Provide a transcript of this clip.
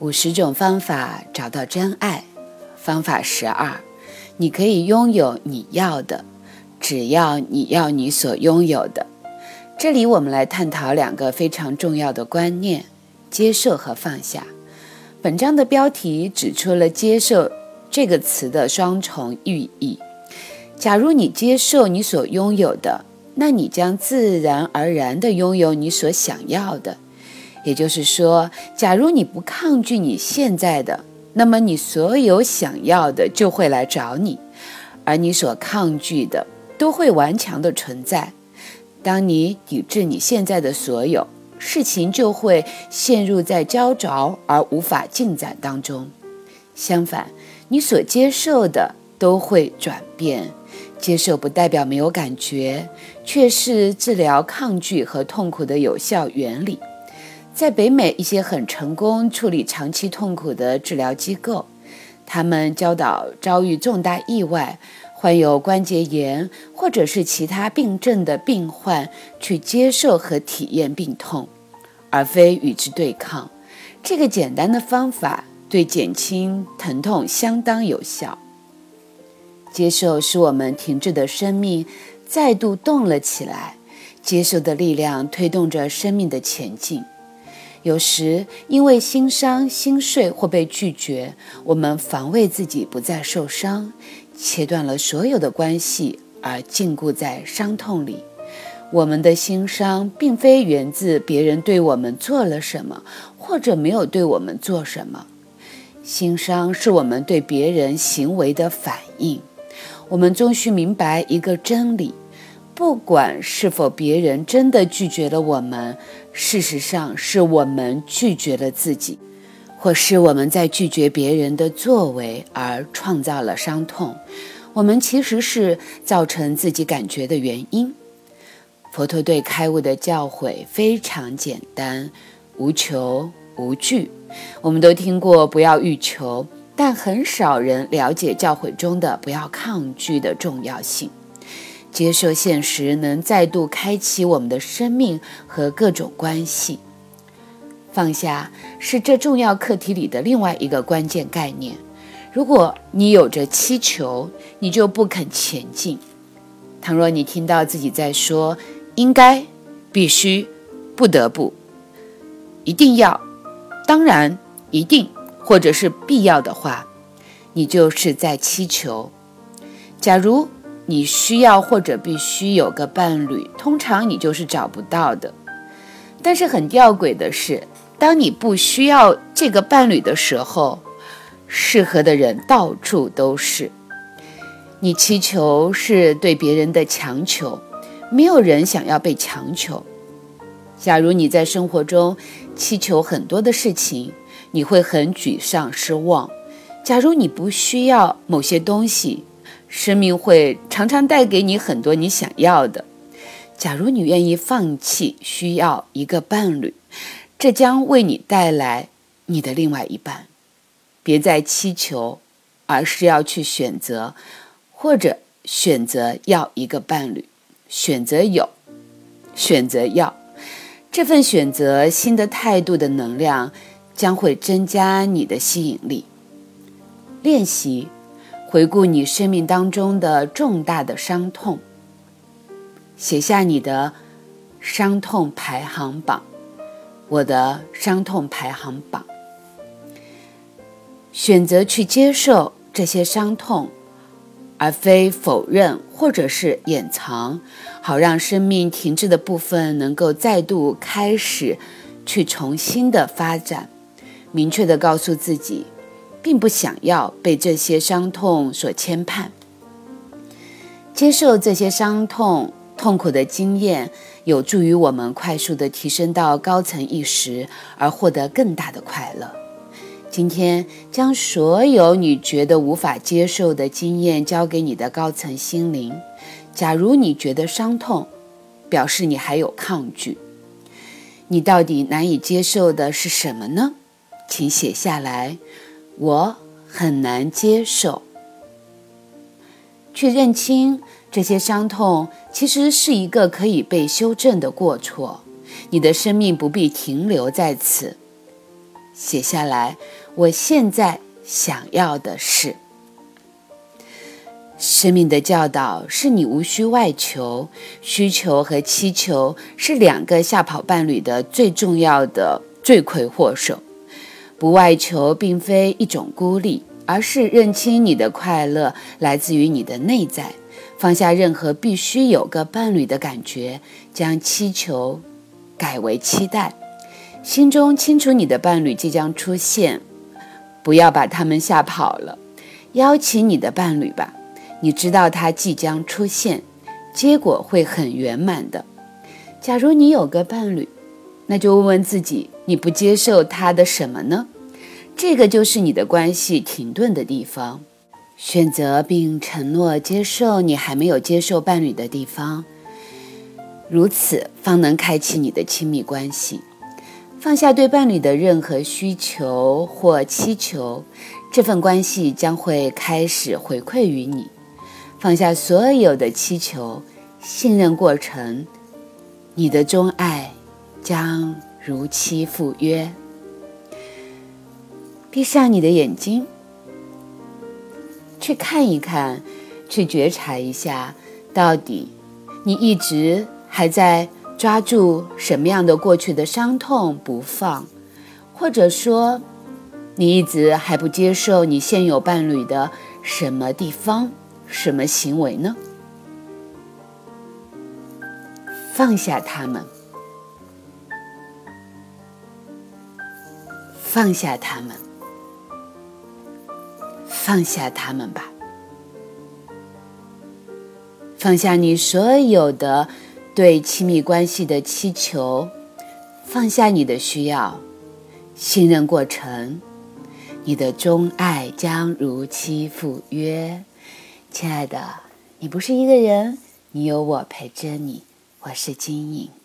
五十种方法找到真爱，方法十二，你可以拥有你要的，只要你要你所拥有的。这里我们来探讨两个非常重要的观念：接受和放下。本章的标题指出了“接受”这个词的双重寓意。假如你接受你所拥有的，那你将自然而然地拥有你所想要的。也就是说，假如你不抗拒你现在的，那么你所有想要的就会来找你，而你所抗拒的都会顽强的存在。当你抵制你现在的所有，事情就会陷入在焦灼而无法进展当中。相反，你所接受的都会转变。接受不代表没有感觉，却是治疗抗拒和痛苦的有效原理。在北美一些很成功处理长期痛苦的治疗机构，他们教导遭遇重大意外、患有关节炎或者是其他病症的病患去接受和体验病痛，而非与之对抗。这个简单的方法对减轻疼痛相当有效。接受使我们停滞的生命再度动了起来，接受的力量推动着生命的前进。有时因为心伤、心碎或被拒绝，我们防卫自己不再受伤，切断了所有的关系，而禁锢在伤痛里。我们的心伤并非源自别人对我们做了什么，或者没有对我们做什么。心伤是我们对别人行为的反应。我们终须明白一个真理。不管是否别人真的拒绝了我们，事实上是我们拒绝了自己，或是我们在拒绝别人的作为而创造了伤痛。我们其实是造成自己感觉的原因。佛陀对开悟的教诲非常简单：无求无惧。我们都听过不要欲求，但很少人了解教诲中的不要抗拒的重要性。接受现实，能再度开启我们的生命和各种关系。放下是这重要课题里的另外一个关键概念。如果你有着祈求，你就不肯前进。倘若你听到自己在说“应该”“必须”“不得不”“一定要”“当然”“一定”或者是必要的话，你就是在祈求。假如。你需要或者必须有个伴侣，通常你就是找不到的。但是很吊诡的是，当你不需要这个伴侣的时候，适合的人到处都是。你祈求是对别人的强求，没有人想要被强求。假如你在生活中祈求很多的事情，你会很沮丧失望。假如你不需要某些东西。生命会常常带给你很多你想要的。假如你愿意放弃需要一个伴侣，这将为你带来你的另外一半。别再祈求，而是要去选择，或者选择要一个伴侣，选择有，选择要。这份选择新的态度的能量，将会增加你的吸引力。练习。回顾你生命当中的重大的伤痛，写下你的伤痛排行榜。我的伤痛排行榜，选择去接受这些伤痛，而非否认或者是掩藏，好让生命停滞的部分能够再度开始，去重新的发展。明确的告诉自己。并不想要被这些伤痛所牵绊，接受这些伤痛、痛苦的经验，有助于我们快速的提升到高层意识，而获得更大的快乐。今天，将所有你觉得无法接受的经验交给你的高层心灵。假如你觉得伤痛，表示你还有抗拒。你到底难以接受的是什么呢？请写下来。我很难接受，去认清这些伤痛，其实是一个可以被修正的过错。你的生命不必停留在此。写下来。我现在想要的是。生命的教导是你无需外求，需求和祈求是两个吓跑伴侣的最重要的罪魁祸首。不外求，并非一种孤立，而是认清你的快乐来自于你的内在，放下任何必须有个伴侣的感觉，将祈求改为期待，心中清楚你的伴侣即将出现，不要把他们吓跑了，邀请你的伴侣吧。你知道他即将出现，结果会很圆满的。假如你有个伴侣，那就问问自己：你不接受他的什么呢？这个就是你的关系停顿的地方。选择并承诺接受你还没有接受伴侣的地方，如此方能开启你的亲密关系。放下对伴侣的任何需求或祈求，这份关系将会开始回馈于你。放下所有的祈求，信任过程，你的钟爱将如期赴约。闭上你的眼睛，去看一看，去觉察一下，到底你一直还在抓住什么样的过去的伤痛不放，或者说，你一直还不接受你现有伴侣的什么地方？什么行为呢？放下他们，放下他们，放下他们吧。放下你所有的对亲密关系的祈求，放下你的需要，信任过程，你的钟爱将如期赴约。亲爱的，你不是一个人，你有我陪着你。我是金颖。